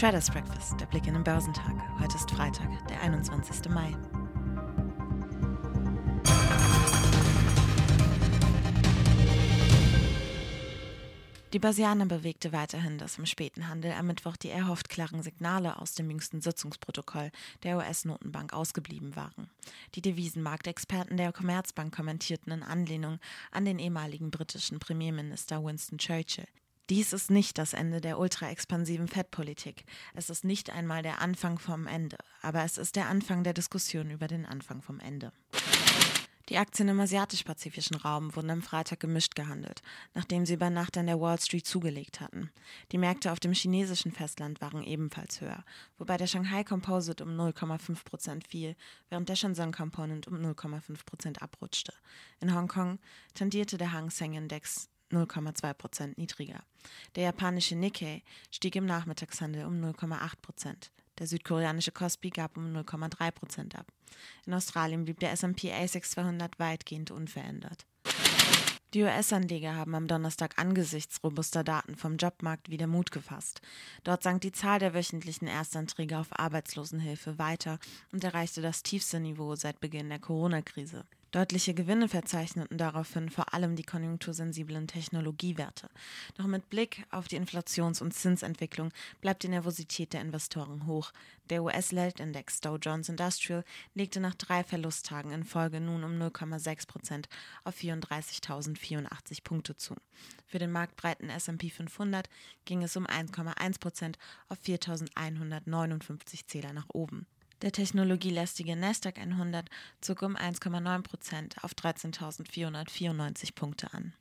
Traders Breakfast, der Blick in den Börsentag. Heute ist Freitag, der 21. Mai. Die Börsianer bewegte weiterhin, dass im späten Handel am Mittwoch die erhofft klaren Signale aus dem jüngsten Sitzungsprotokoll der US-Notenbank ausgeblieben waren. Die Devisenmarktexperten der Commerzbank kommentierten in Anlehnung an den ehemaligen britischen Premierminister Winston Churchill. Dies ist nicht das Ende der ultraexpansiven Fettpolitik. Es ist nicht einmal der Anfang vom Ende, aber es ist der Anfang der Diskussion über den Anfang vom Ende. Die Aktien im asiatisch-pazifischen Raum wurden am Freitag gemischt gehandelt, nachdem sie über Nacht an der Wall Street zugelegt hatten. Die Märkte auf dem chinesischen Festland waren ebenfalls höher, wobei der Shanghai Composite um 0,5 Prozent fiel, während der Shenzhen Component um 0,5 Prozent abrutschte. In Hongkong tendierte der Hang Seng Index 0,2 Prozent niedriger. Der japanische Nikkei stieg im Nachmittagshandel um 0,8 Prozent. Der südkoreanische Kospi gab um 0,3 Prozent ab. In Australien blieb der S&P ASX 200 weitgehend unverändert. Die US-Anleger haben am Donnerstag angesichts robuster Daten vom Jobmarkt wieder Mut gefasst. Dort sank die Zahl der wöchentlichen Erstanträge auf Arbeitslosenhilfe weiter und erreichte das tiefste Niveau seit Beginn der Corona-Krise. Deutliche Gewinne verzeichneten daraufhin vor allem die konjunktursensiblen Technologiewerte. Doch mit Blick auf die Inflations- und Zinsentwicklung bleibt die Nervosität der Investoren hoch. Der US-Leldindex Dow Jones Industrial legte nach drei Verlusttagen in Folge nun um 0,6 Prozent auf 34.084 Punkte zu. Für den marktbreiten S&P 500 ging es um 1,1 Prozent auf 4.159 Zähler nach oben. Der technologielästige Nasdaq 100 zog um 1,9 Prozent auf 13.494 Punkte an.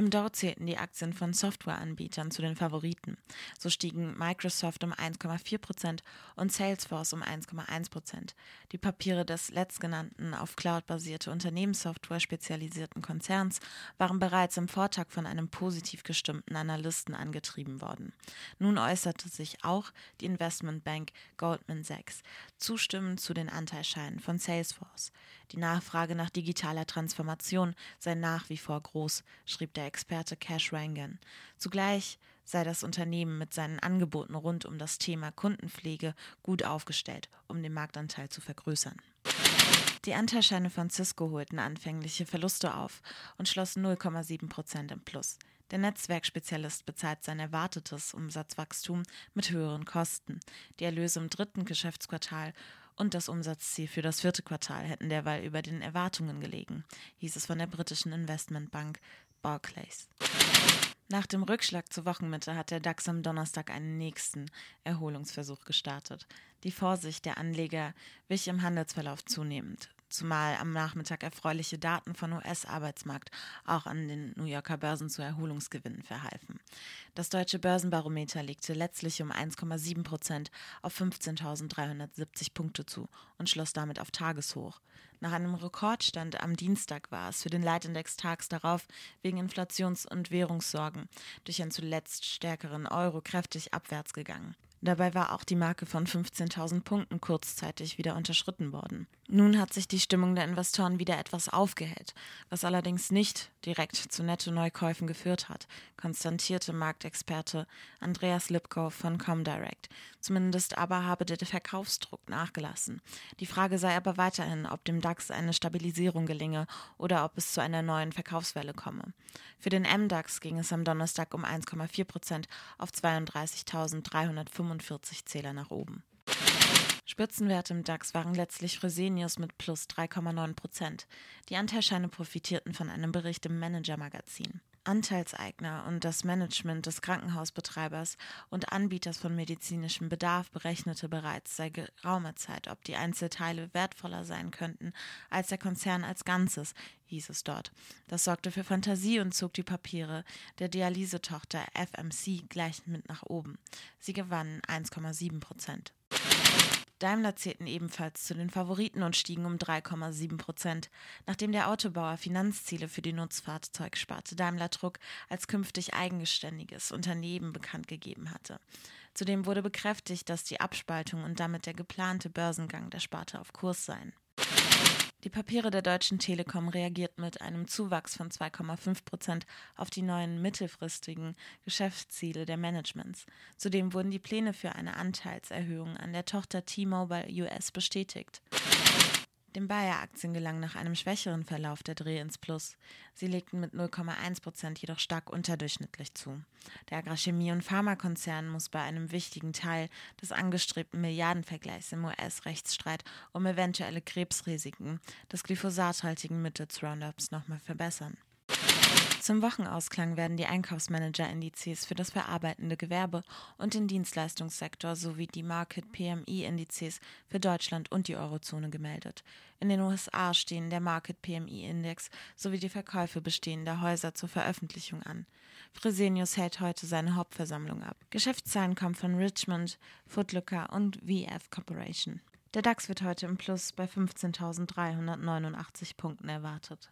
Im Dow zählten die Aktien von Softwareanbietern zu den Favoriten. So stiegen Microsoft um 1,4 Prozent und Salesforce um 1,1 Prozent. Die Papiere des letztgenannten auf Cloud-basierte Unternehmenssoftware spezialisierten Konzerns waren bereits im Vortag von einem positiv gestimmten Analysten angetrieben worden. Nun äußerte sich auch die Investmentbank Goldman Sachs zustimmend zu den Anteilscheinen von Salesforce. Die Nachfrage nach digitaler Transformation sei nach wie vor groß, schrieb der Experte Cash Rangan. Zugleich sei das Unternehmen mit seinen Angeboten rund um das Thema Kundenpflege gut aufgestellt, um den Marktanteil zu vergrößern. Die Anteilscheine von Cisco holten anfängliche Verluste auf und schlossen 0,7 Prozent im Plus. Der Netzwerkspezialist bezahlt sein erwartetes Umsatzwachstum mit höheren Kosten. Die Erlöse im dritten Geschäftsquartal und das Umsatzziel für das vierte Quartal hätten derweil über den Erwartungen gelegen, hieß es von der britischen Investmentbank Barclays. Nach dem Rückschlag zur Wochenmitte hat der DAX am Donnerstag einen nächsten Erholungsversuch gestartet. Die Vorsicht der Anleger wich im Handelsverlauf zunehmend zumal am Nachmittag erfreuliche Daten von US-Arbeitsmarkt auch an den New Yorker Börsen zu Erholungsgewinnen verhalfen. Das deutsche Börsenbarometer legte letztlich um 1,7 Prozent auf 15.370 Punkte zu und schloss damit auf Tageshoch. Nach einem Rekordstand am Dienstag war es für den Leitindex tags darauf wegen Inflations- und Währungssorgen durch einen zuletzt stärkeren Euro kräftig abwärts gegangen. Dabei war auch die Marke von 15.000 Punkten kurzzeitig wieder unterschritten worden. Nun hat sich die Stimmung der Investoren wieder etwas aufgehellt, was allerdings nicht direkt zu Netto-Neukäufen geführt hat, konstatierte Marktexperte Andreas Lipkow von Comdirect. Zumindest aber habe der Verkaufsdruck nachgelassen. Die Frage sei aber weiterhin, ob dem DAX eine Stabilisierung gelinge oder ob es zu einer neuen Verkaufswelle komme. Für den MDAX ging es am Donnerstag um 1,4 Prozent auf 32.305 45 Zähler nach oben. Spitzenwerte im DAX waren letztlich Fresenius mit plus 3,9 Prozent. Die Anteilscheine profitierten von einem Bericht im Manager-Magazin. Anteilseigner und das Management des Krankenhausbetreibers und Anbieters von medizinischem Bedarf berechnete bereits seit geraumer Zeit, ob die Einzelteile wertvoller sein könnten als der Konzern als Ganzes, hieß es dort. Das sorgte für Fantasie und zog die Papiere der Dialysetochter FMC gleich mit nach oben. Sie gewannen 1,7 Prozent. Daimler zählten ebenfalls zu den Favoriten und stiegen um 3,7 Prozent, nachdem der Autobauer Finanzziele für die Nutzfahrzeugsparte Daimler Truck als künftig eigenständiges Unternehmen bekannt gegeben hatte. Zudem wurde bekräftigt, dass die Abspaltung und damit der geplante Börsengang der Sparte auf Kurs seien. Die Papiere der Deutschen Telekom reagiert mit einem Zuwachs von 2,5 Prozent auf die neuen mittelfristigen Geschäftsziele der Managements. Zudem wurden die Pläne für eine Anteilserhöhung an der Tochter T-Mobile US bestätigt. Den Bayer-Aktien gelang nach einem schwächeren Verlauf der Dreh ins Plus. Sie legten mit 0,1 Prozent jedoch stark unterdurchschnittlich zu. Der Agrarchemie- und Pharmakonzern muss bei einem wichtigen Teil des angestrebten Milliardenvergleichs im US-Rechtsstreit um eventuelle Krebsrisiken des glyphosathaltigen Mittels Roundups nochmal verbessern. Zum Wochenausklang werden die Einkaufsmanager-Indizes für das verarbeitende Gewerbe und den Dienstleistungssektor sowie die Market PMI-Indizes für Deutschland und die Eurozone gemeldet. In den USA stehen der Market PMI-Index sowie die Verkäufe bestehender Häuser zur Veröffentlichung an. Fresenius hält heute seine Hauptversammlung ab. Geschäftszahlen kommen von Richmond, Footlooker und VF Corporation. Der DAX wird heute im Plus bei 15.389 Punkten erwartet.